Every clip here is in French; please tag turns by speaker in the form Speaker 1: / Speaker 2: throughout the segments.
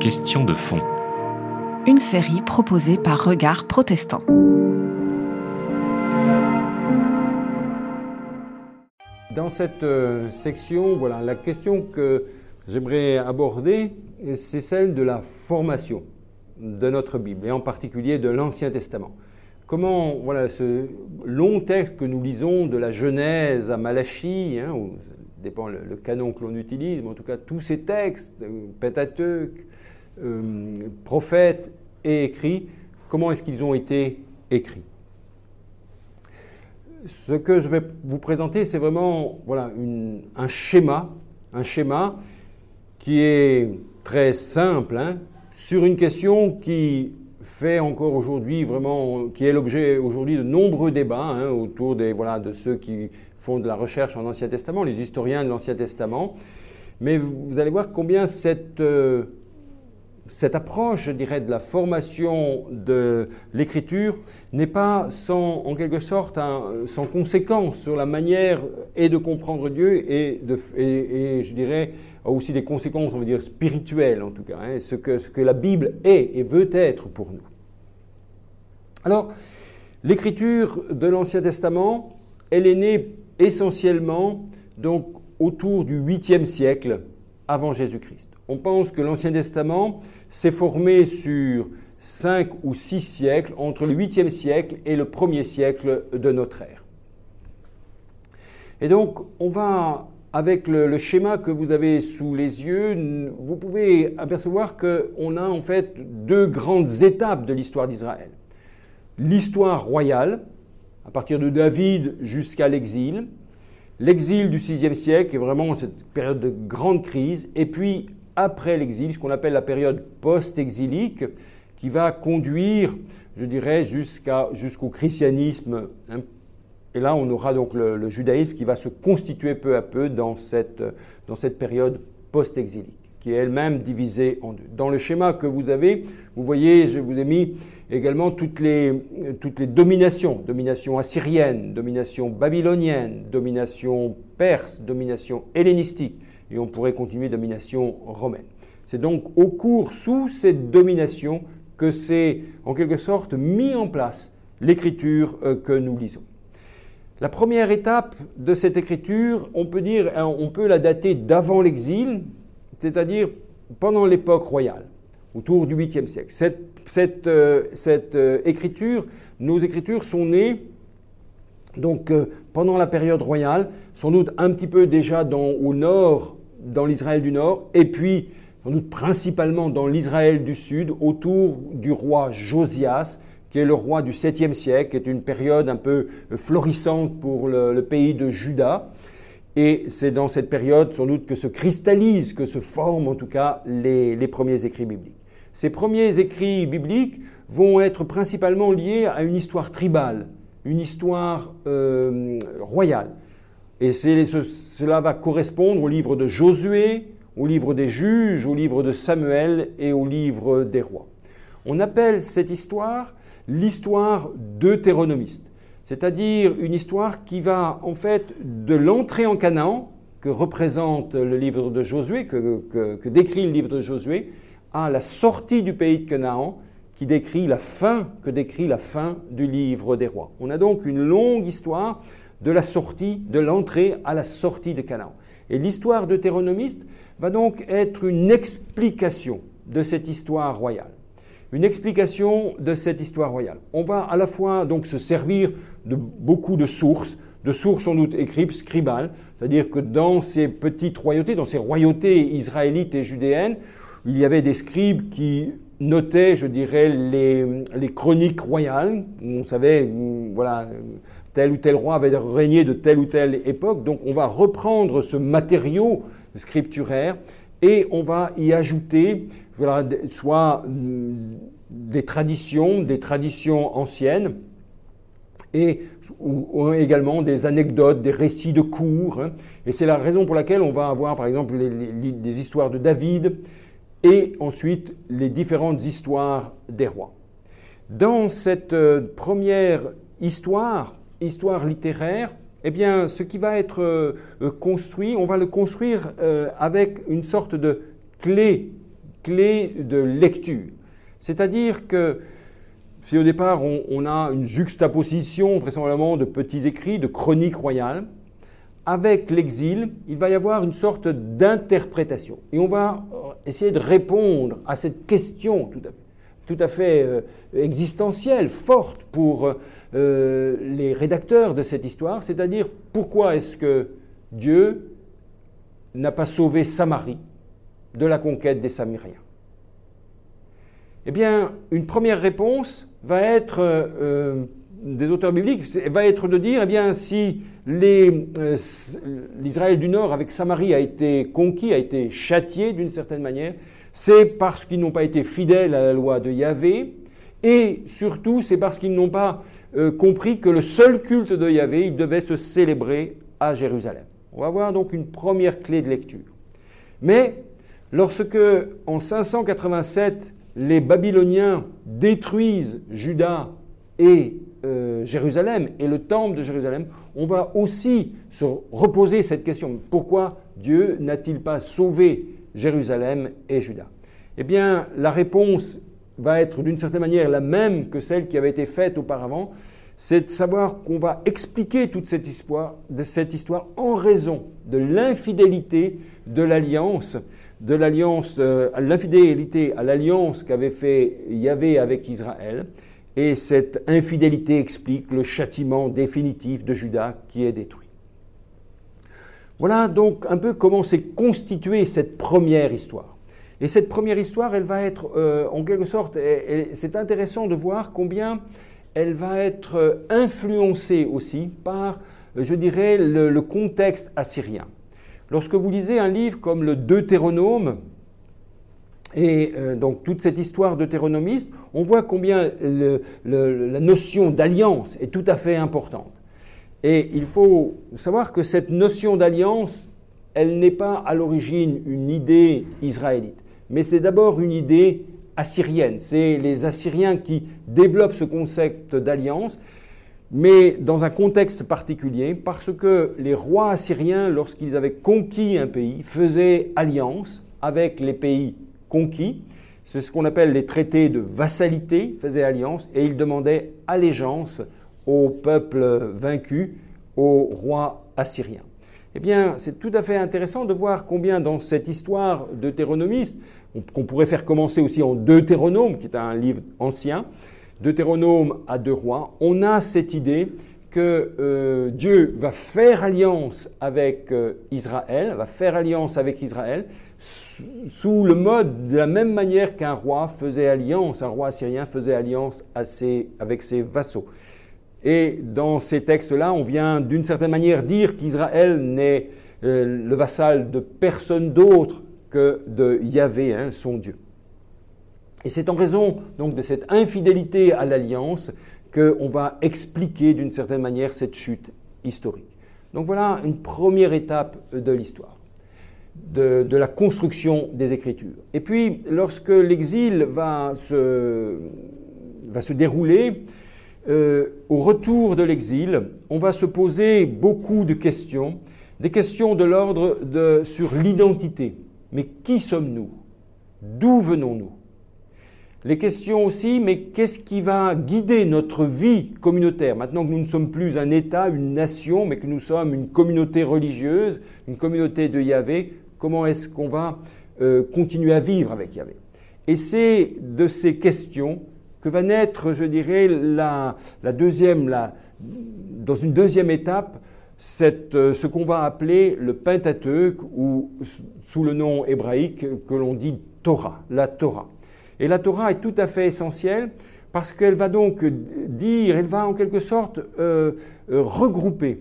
Speaker 1: Question de fond.
Speaker 2: Une série proposée par Regard Protestant.
Speaker 3: Dans cette euh, section, voilà, la question que j'aimerais aborder, c'est celle de la formation de notre Bible, et en particulier de l'Ancien Testament. Comment, voilà, ce long texte que nous lisons de la Genèse à Malachie, hein, dépend le, canon que l'on utilise, mais en tout cas tous ces textes, euh, Pentateuque, euh, prophètes et écrits, comment est-ce qu'ils ont été écrits? Ce que je vais vous présenter, c'est vraiment voilà, un schéma, un schéma qui est très simple, hein, sur une question qui fait encore aujourd'hui vraiment, qui est l'objet aujourd'hui de nombreux débats hein, autour des, voilà, de ceux qui font de la recherche en Ancien Testament, les historiens de l'Ancien Testament. Mais vous allez voir combien cette, euh, cette approche, je dirais, de la formation de l'écriture n'est pas sans, en quelque sorte, sans conséquence sur la manière et de comprendre Dieu et, de, et, je dirais aussi des conséquences, on va dire, spirituelles en tout cas, hein, ce, que, ce que la Bible est et veut être pour nous. Alors, l'écriture de l'Ancien Testament, elle est née essentiellement donc autour du 8e siècle avant Jésus-Christ. On pense que l'Ancien Testament s'est formé sur cinq ou six siècles, entre le 8e siècle et le 1er siècle de notre ère. Et donc, on va, avec le, le, schéma que vous avez sous les yeux, vous pouvez apercevoir qu'on a en fait deux grandes étapes de l'histoire d'Israël. L'histoire royale, à partir de David jusqu'à l'exil, l'exil du VIe siècle est vraiment cette période de grande crise, et puis après l'exil, ce qu'on appelle la période post-exilique, qui va conduire, je dirais, jusqu'au christianisme. Hein. Et là, on aura donc le, judaïsme qui va se constituer peu à peu dans cette, dans cette période post-exilique, qui est elle-même divisée en deux. Dans le schéma que vous avez, vous voyez, je vous ai mis également toutes les, toutes les dominations, domination assyrienne, domination babylonienne, domination perse, domination hellénistique, et on pourrait continuer domination romaine. C'est donc au cours, sous cette domination, que c'est en quelque sorte mis en place l'écriture euh, que nous lisons. La première étape de cette écriture, on peut dire, hein, on peut la dater d'avant l'exil, c'est-à-dire pendant l'époque royale, autour du 8e siècle. Cette, euh, euh, écriture, nos écritures sont nées donc pendant la période royale, sans doute un petit peu déjà au nord dans l'Israël du Nord, et puis sans doute principalement dans l'Israël du Sud, autour du roi Josias, qui est le roi du 7e siècle, qui est une période un peu florissante pour le, pays de Juda. Et c'est dans cette période sans doute que se cristallisent, que se forment en tout cas les, premiers écrits bibliques. Ces premiers écrits bibliques vont être principalement liés à une histoire tribale, une histoire euh, royale. Et cela va correspondre au livre de Josué, au livre des juges, au livre de Samuel et au livre des rois. On appelle cette histoire l'histoire deutéronomiste, c'est-à-dire une histoire qui va en fait de l'entrée en Canaan, que représente le livre de Josué, que, décrit le livre de Josué, à la sortie du pays de Canaan, qui décrit la fin, que décrit la fin du livre des rois. On a donc une longue histoire de la sortie, de l'entrée à la sortie de Canaan. Et l'histoire deutéronomiste va donc être une explication de cette histoire royale. Une explication de cette histoire royale. On va à la fois donc se servir de beaucoup de sources, de sources sans doute écrites, scribales, c'est-à-dire que dans ces petites royautés, dans ces royautés israélites et judéennes, il y avait des scribes qui notaient, je dirais, les, chroniques royales. On savait, voilà, tel ou tel roi avait régné de telle ou telle époque. Donc on va reprendre ce matériau scripturaire et on va y ajouter soit mm, des traditions, des traditions anciennes, et également des anecdotes, des récits de cours. Hein. Et c'est la raison pour laquelle on va avoir par exemple des histoires de David et ensuite les différentes histoires des rois. Dans cette euh, première histoire, histoire littéraire, eh bien, ce qui va être euh, euh, construit, on va le construire euh, avec une sorte de clé clé de lecture. C'est-à-dire que si au départ on, a une juxtaposition vraisemblablement de petits écrits, de chroniques royales, avec l'exil, il va y avoir une sorte d'interprétation. Et on va essayer de répondre à cette question tout à fait, existentielle, forte pour euh, les rédacteurs de cette histoire, c'est-à-dire pourquoi est-ce que Dieu n'a pas sauvé Samarie de la conquête des Samiriens Eh bien, une première réponse va être des auteurs bibliques va être de dire, eh bien, si euh, l'Israël du Nord avec Samarie a été conquis, a été châtié d'une certaine manière, c'est parce qu'ils n'ont pas été fidèles à la loi de Yahvé, et surtout c'est parce qu'ils n'ont pas euh, compris que le seul culte de Yahvé, devait se célébrer à Jérusalem. On va voir donc une première clé de lecture. Mais lorsque en 587 les Babyloniens détruisent Juda et euh, Jérusalem et le temple de Jérusalem, on va aussi se reposer cette question. Pourquoi Dieu n'a-t-il pas sauvé Jérusalem et Juda? Eh bien, la réponse va être d'une certaine manière la même que celle qui avait été faite auparavant, c'est de savoir qu'on va expliquer toute cette histoire, de cette histoire en raison de l'infidélité de l'alliance, de l'alliance, euh, l'infidélité à l'alliance qu'avait fait Yahvé avec Israël, et cette infidélité explique le châtiment définitif de Judas qui est détruit. Voilà donc un peu comment s'est constituée cette première histoire. Et cette première histoire, elle va être euh, en quelque sorte, c'est intéressant de voir combien elle va être euh, influencée aussi par, je dirais, le contexte assyrien. Lorsque vous lisez un livre comme le Deutéronome, et euh, donc toute cette histoire deutéronomiste, on voit combien la notion d'alliance est tout à fait importante. Et il faut savoir que cette notion d'alliance, elle n'est pas à l'origine une idée israélite, mais c'est d'abord une idée assyrienne. C'est les Assyriens qui développent ce concept d'alliance, mais dans un contexte particulier, parce que les rois assyriens, lorsqu'ils avaient conquis un pays, faisaient alliance avec les pays conquis. C'est ce qu'on appelle les traités de vassalité, faisaient alliance, et ils demandaient allégeance au peuple vaincu, au roi assyrien. Eh bien, c'est tout à fait intéressant de voir combien dans cette histoire deutéronomiste, qu'on pourrait faire commencer aussi en Deutéronome, qui est un livre ancien, Deutéronome à deux rois, on a cette idée que euh, Dieu va faire alliance avec euh, Israël, va faire alliance avec Israël, sous le mode de la même manière qu'un roi faisait alliance, un roi assyrien faisait alliance avec ses vassaux. Et dans ces textes-là, on vient d'une certaine manière dire qu'Israël n'est euh, le vassal de personne d'autre que de Yahvé, hein, son Dieu. Et c'est en raison donc de cette infidélité à l'alliance qu'on va expliquer d'une certaine manière cette chute historique. Donc voilà une première étape de l'histoire de, la construction des Écritures. Et puis, lorsque l'exil va se, va se dérouler, euh, au retour de l'exil, on va se poser beaucoup de questions, des questions de l'ordre de, sur l'identité. Mais qui sommes-nous? D'où venons-nous? Les questions aussi, mais qu'est-ce qui va guider notre vie communautaire? Maintenant que nous ne sommes plus un État, une nation, mais que nous sommes une communauté religieuse, une communauté de Yahvé, Comment est-ce qu'on va euh, continuer à vivre avec Yahvé? Et c'est de ces questions que va naître, je dirais, la, deuxième, dans une deuxième étape, euh, ce qu'on va appeler le Pentateuque ou sous le nom hébraïque que l'on dit Torah, la Torah. Et la Torah est tout à fait essentielle parce qu'elle va donc dire, elle va en quelque sorte euh, regrouper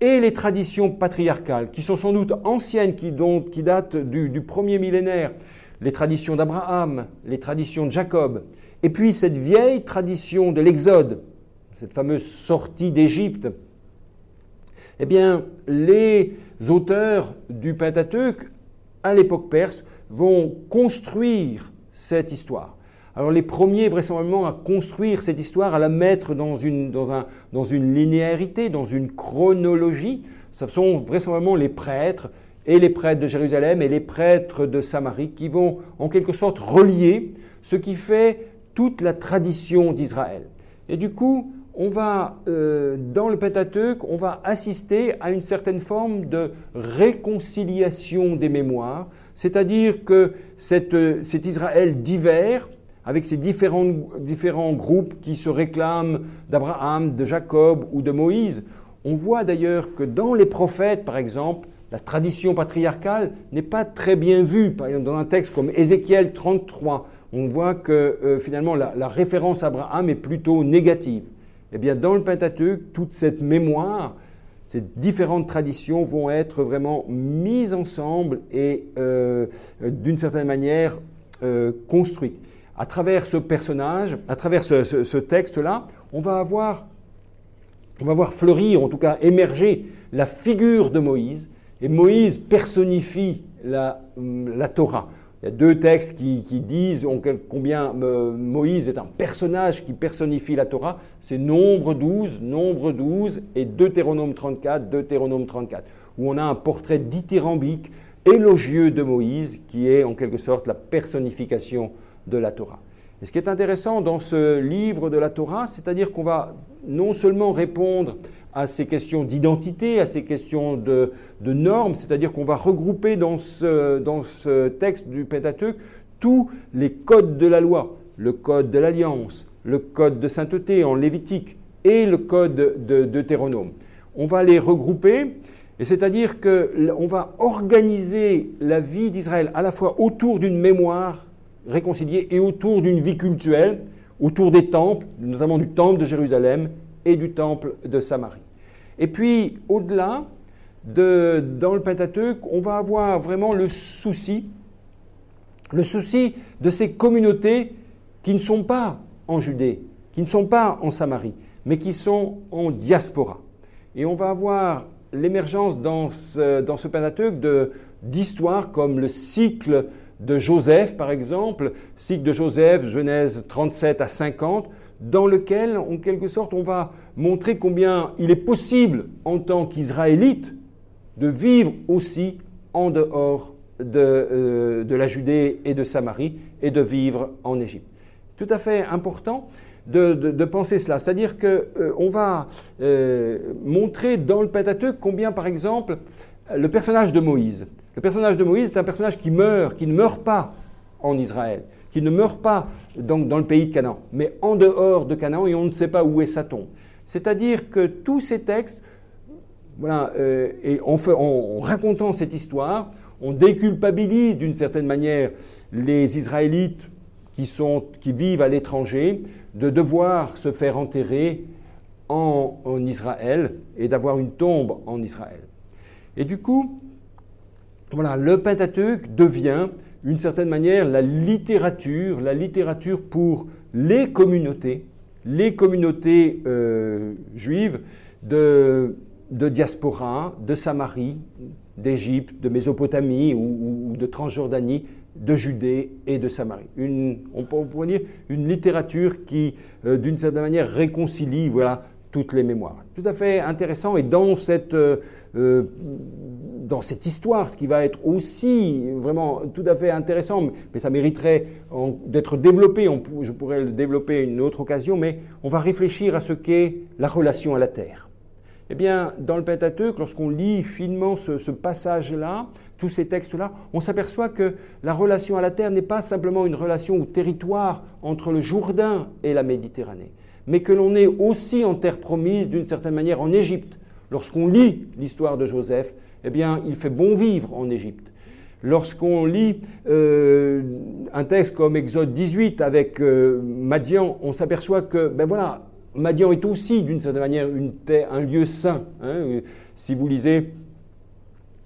Speaker 3: et les traditions patriarcales, qui sont sans doute anciennes, qui, datent du, premier millénaire, les traditions d'Abraham, les traditions de Jacob, et puis cette vieille tradition de l'Exode, cette fameuse sortie d'Égypte, eh bien, les auteurs du Pentateuque, à l'époque perse, vont construire cette histoire. Alors les premiers vraisemblablement à construire cette histoire, à la mettre dans une, dans un, dans une linéarité, dans une chronologie, ce sont vraisemblablement les prêtres et les prêtres de Jérusalem et les prêtres de Samarie qui vont en quelque sorte relier ce qui fait toute la tradition d'Israël. Et du coup, on va, euh, dans le Pentateuque, on va assister à une certaine forme de réconciliation des mémoires, c'est-à-dire que euh, cet Israël divers, avec ses différents, différents groupes qui se réclament d'Abraham, de Jacob ou de Moïse, on voit d'ailleurs que dans les prophètes, par exemple, la tradition patriarcale n'est pas très bien vue. Par exemple, dans un texte comme Ézéchiel 33, on voit que euh, finalement la, référence à Abraham est plutôt négative. Eh dans le Pentateuque, toute cette mémoire, ces différentes traditions vont être vraiment mises ensemble et euh, d'une certaine manière euh, construites. À travers ce personnage, à travers ce, texte-là, on va voir fleurir, en tout cas émerger, la figure de Moïse. Et Moïse personnifie la Torah. Il y a deux textes qui, disent combien Moïse est un personnage qui personnifie la Torah. C'est Nombre 12, Nombre 12 et Deutéronome 34, Deutéronome 34, où on a un portrait dithyrambique, élogieux de Moïse, qui est en quelque sorte la personnification de la Torah. Et ce qui est intéressant dans ce livre de la Torah, c'est-à-dire qu'on va non seulement répondre à ces questions d'identité, à ces questions de, normes, c'est-à-dire qu'on va regrouper dans ce, dans ce texte du Pentateuque tous les codes de la loi, le code de l'alliance, le code de sainteté en Lévitique et le code de Deutéronome. On va les regrouper, et c'est-à-dire qu'on va organiser la vie d'Israël à la fois autour d'une mémoire réconciliée et autour d'une vie cultuelle, autour des temples, notamment du temple de Jérusalem et du temple de Samarie. Et puis, au-delà, de, dans le Pentateuque, on va avoir vraiment le souci, le souci de ces communautés qui ne sont pas en Judée, qui ne sont pas en Samarie, mais qui sont en diaspora. Et on va avoir l'émergence dans ce, dans ce Pentateuque d'histoires comme le cycle de Joseph, par exemple, cycle de Joseph, Genèse 37 à 50, dans lequel, en quelque sorte, on va montrer combien il est possible, en tant qu'Israélite, de vivre aussi en dehors de, euh, la Judée et de Samarie et de vivre en Égypte. Tout à fait important de, de, penser cela, c'est-à-dire qu'on euh, va euh, montrer dans le Pentateuque combien, par exemple, le personnage de Moïse, le personnage de Moïse est un personnage qui meurt, qui ne meurt pas en Israël, qui ne meurt pas donc dans le pays de Canaan, mais en dehors de Canaan et on ne sait pas où est sa tombe. C'est-à-dire que tous ces textes, voilà, euh, en, racontant cette histoire, on déculpabilise d'une certaine manière les Israélites qui, sont, qui vivent à l'étranger de devoir se faire enterrer en, en Israël et d'avoir une tombe en Israël. Et du coup, voilà, le Pentateuque devient, d'une certaine manière, la littérature, la littérature pour les communautés, les communautés euh, juives de, diaspora, de Samarie, d'Égypte, de Mésopotamie ou, de Transjordanie, de Judée et de Samarie. Une, on pourrait dire une littérature qui, euh, d'une certaine manière, réconcilie voilà, toutes les mémoires. Tout à fait intéressant et dans cette, euh, euh, dans cette histoire, ce qui va être aussi vraiment tout à fait intéressant, mais ça mériterait d'être développé, je pourrais le développer une autre occasion, mais on va réfléchir à ce qu'est la relation à la terre. Eh bien, dans le Pentateuque, lorsqu'on lit finement ce, ce passage-là, tous ces textes-là, on s'aperçoit que la relation à la terre n'est pas simplement une relation au territoire entre le Jourdain et la Méditerranée mais que l'on est aussi en terre promise d'une certaine manière en Égypte. Lorsqu'on lit l'histoire de Joseph, eh il fait bon vivre en Égypte. Lorsqu'on lit euh, un texte comme Exode 18 avec euh, Madian, on s'aperçoit que, ben voilà, Madian est aussi d'une certaine manière un lieu saint. Hein. si vous lisez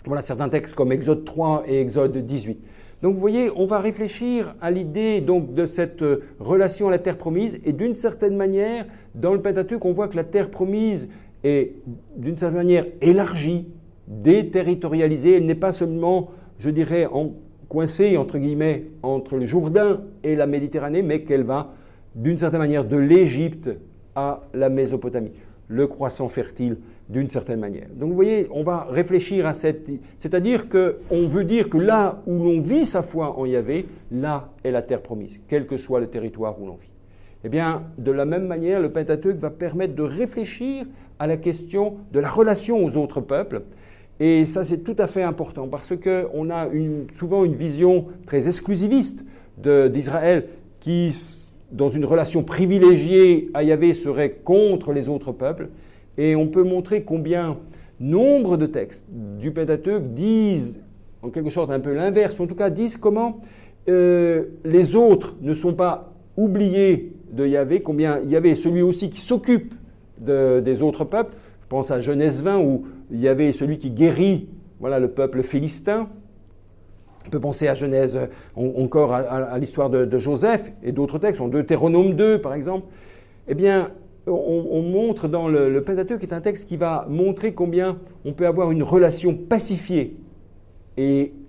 Speaker 3: voilà, certains textes comme Exode 3 et Exode 18. Donc vous voyez, on va réfléchir à l'idée de cette euh, relation à la terre promise et d'une certaine manière, dans le Pentateuque, on voit que la terre promise est d'une certaine manière élargie, déterritorialisée. Elle n'est pas seulement, je dirais, en, coincée entre guillemets entre le Jourdain et la Méditerranée, mais qu'elle va d'une certaine manière de l'Égypte à la Mésopotamie. Le croissant fertile d'une certaine manière. Donc vous voyez, on va réfléchir à cette... C'est-à-dire qu'on veut dire que là où l'on vit sa foi en Yahvé, là est la terre promise, quel que soit le territoire où l'on vit. Eh bien, de la même manière, le Pentateuque va permettre de réfléchir à la question de la relation aux autres peuples. Et ça, c'est tout à fait important parce qu'on a souvent une vision très exclusiviste d'Israël qui, dans une relation privilégiée à Yahvé, serait contre les autres peuples. Et on peut montrer combien nombre de textes du Pentateuque disent, en quelque sorte un peu l'inverse, en tout cas disent comment euh, les autres ne sont pas oubliés de Yahvé, combien Yahvé celui aussi qui s'occupe des autres peuples. Je pense à Genèse 20 où Yahvé est celui qui guérit voilà, le peuple philistin. On peut penser à Genèse, encore à, l'histoire de, Joseph et d'autres textes, en Deutéronome 2 par exemple. Eh bien, on, montre dans le, le Pentateuque, qui est un texte qui va montrer combien on peut avoir une relation pacifiée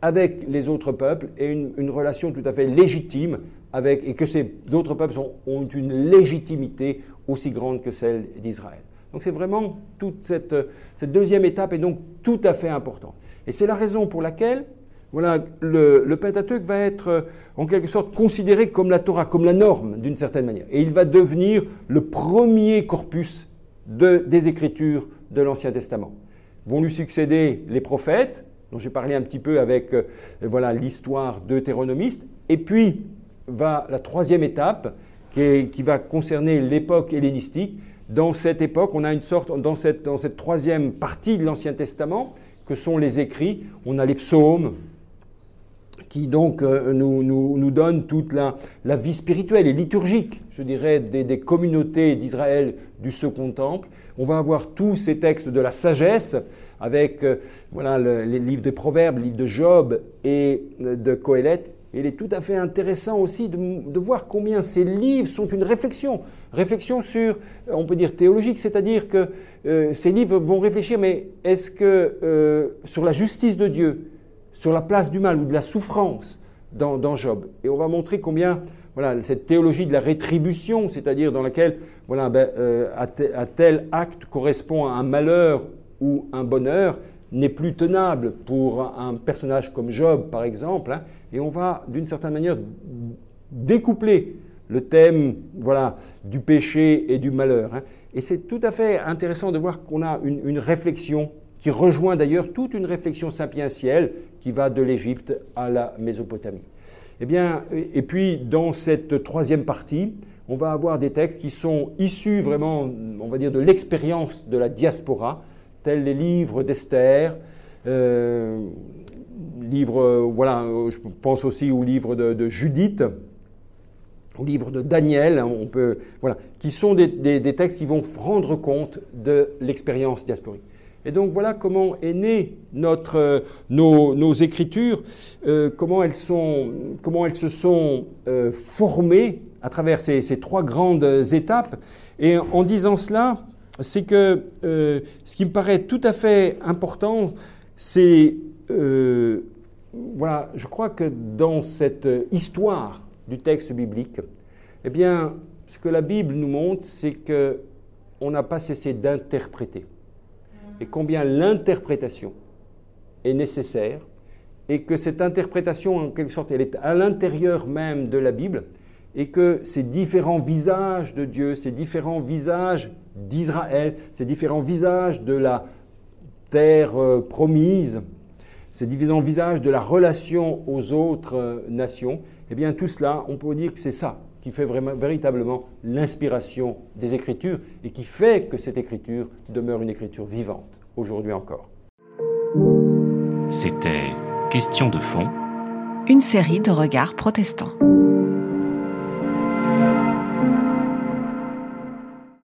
Speaker 3: avec les autres peuples et une, relation tout à fait légitime et que ces autres peuples ont une légitimité aussi grande que celle d'Israël. Donc c'est vraiment toute cette, deuxième étape est donc tout à fait importante. Et c'est la raison pour laquelle voilà, le, le, Pentateuque va être euh, en quelque sorte considéré comme la Torah, comme la norme d'une certaine manière. Et il va devenir le premier corpus de, des Écritures de l'Ancien Testament. Vont lui succéder les prophètes, dont j'ai parlé un petit peu avec euh, voilà l'histoire deutéronomiste, et puis va la troisième étape qui, va concerner l'époque hellénistique. Dans cette époque, on a une sorte, dans cette, dans cette troisième partie de l'Ancien Testament, que sont les écrits, on a les psaumes, qui donc euh, nous, nous, nous, toute la, la, vie spirituelle et liturgique, je dirais, des, des communautés d'Israël du Second Temple. On va avoir tous ces textes de la sagesse, avec euh, voilà, les livres des Proverbes, le livre de Job et euh, de Coëlette. Il est tout à fait intéressant aussi de, voir combien ces livres sont une réflexion, réflexion sur, on peut dire théologique, c'est-à-dire que ces livres vont réfléchir, mais est-ce que sur la justice de Dieu, sur la place du mal ou de la souffrance dans, Job. Et on va montrer combien voilà, cette théologie de la rétribution, c'est-à-dire dans laquelle voilà, ben, euh, à, tel acte correspond à un malheur ou un bonheur, n'est plus tenable pour un personnage comme Job, par exemple. Hein. et on va, d'une certaine manière, découpler le thème voilà, du péché et du malheur. Hein. Et c'est tout à fait intéressant de voir qu'on a une, réflexion qui rejoint d'ailleurs toute une réflexion sapientielle qui va de l'Égypte à la Mésopotamie. Eh bien, et puis dans cette troisième partie, on va avoir des textes qui sont issus vraiment, on va dire, de l'expérience de la diaspora, tels les livres d'Esther, euh, livres, voilà, je pense aussi au livre de, Judith, au livre de Daniel, hein, on peut, voilà, qui sont des, textes qui vont rendre compte de l'expérience diasporique. Et donc voilà comment est née notre, euh, nos, écritures, euh, comment, elles sont, comment elles se sont formées à travers ces, trois grandes étapes. Et en disant cela, c'est que ce qui me paraît tout à fait important, c'est, voilà, je crois que dans cette histoire du texte biblique, eh bien, ce que la Bible nous montre, c'est que on n'a pas cessé d'interpréter. Et combien l'interprétation est nécessaire et que cette interprétation, en quelque sorte, elle est à l'intérieur même de la Bible et que ces différents visages de Dieu, ces différents visages d'Israël, ces différents visages de la terre euh, promise, ces différents visages de la relation aux autres euh, nations, eh bien tout cela, on peut dire que c'est ça qui fait vraiment, véritablement l'inspiration des Écritures et qui fait que cette Écriture demeure une Écriture vivante aujourd'hui encore.
Speaker 1: C'était Question de fond.
Speaker 2: Une série de regards protestants.